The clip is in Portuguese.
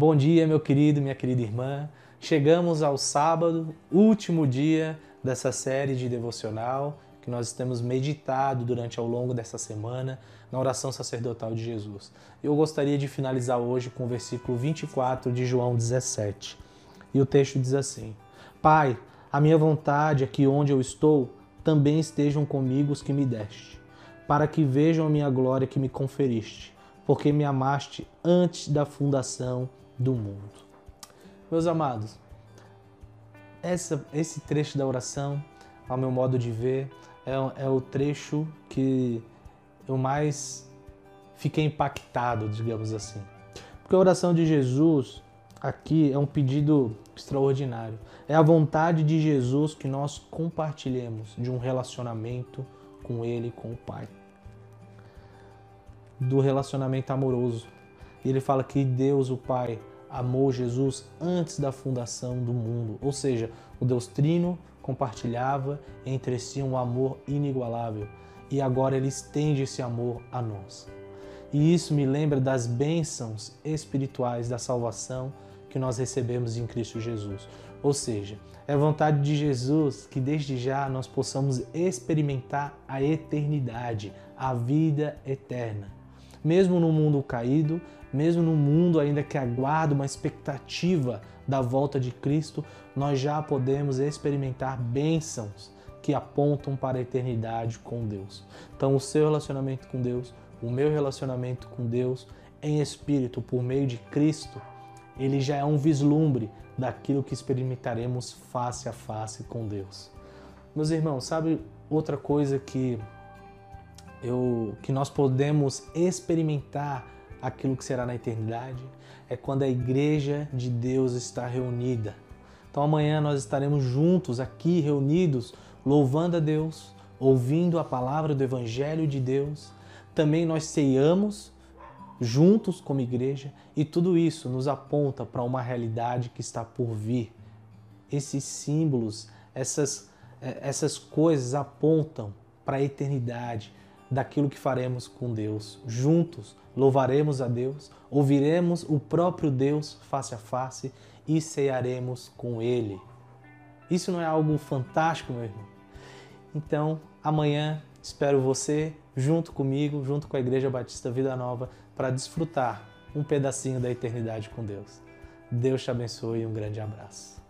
Bom dia, meu querido, minha querida irmã. Chegamos ao sábado, último dia dessa série de devocional que nós temos meditado durante ao longo dessa semana na oração sacerdotal de Jesus. Eu gostaria de finalizar hoje com o versículo 24 de João 17. E o texto diz assim: Pai, a minha vontade é que onde eu estou também estejam comigo os que me deste, para que vejam a minha glória que me conferiste, porque me amaste antes da fundação do mundo. Meus amados, essa, esse trecho da oração, ao meu modo de ver, é, é o trecho que eu mais fiquei impactado, digamos assim. Porque a oração de Jesus aqui é um pedido extraordinário. É a vontade de Jesus que nós compartilhemos de um relacionamento com Ele, com o Pai. Do relacionamento amoroso. Ele fala que Deus, o Pai, amou Jesus antes da fundação do mundo. Ou seja, o Deus Trino compartilhava entre si um amor inigualável e agora ele estende esse amor a nós. E isso me lembra das bênçãos espirituais da salvação que nós recebemos em Cristo Jesus. Ou seja, é vontade de Jesus que desde já nós possamos experimentar a eternidade, a vida eterna. Mesmo no mundo caído, mesmo no mundo ainda que aguarda uma expectativa da volta de Cristo, nós já podemos experimentar bênçãos que apontam para a eternidade com Deus. Então, o seu relacionamento com Deus, o meu relacionamento com Deus em espírito por meio de Cristo, ele já é um vislumbre daquilo que experimentaremos face a face com Deus. Meus irmãos, sabe outra coisa que eu que nós podemos experimentar aquilo que será na eternidade é quando a igreja de Deus está reunida. Então amanhã nós estaremos juntos aqui reunidos, louvando a Deus, ouvindo a palavra do evangelho de Deus. Também nós ceiamos juntos como igreja e tudo isso nos aponta para uma realidade que está por vir. Esses símbolos, essas eh, essas coisas apontam para a eternidade, daquilo que faremos com Deus. Juntos louvaremos a Deus, ouviremos o próprio Deus face a face e cearemos com Ele. Isso não é algo fantástico, meu irmão? Então, amanhã espero você junto comigo, junto com a Igreja Batista Vida Nova, para desfrutar um pedacinho da eternidade com Deus. Deus te abençoe e um grande abraço.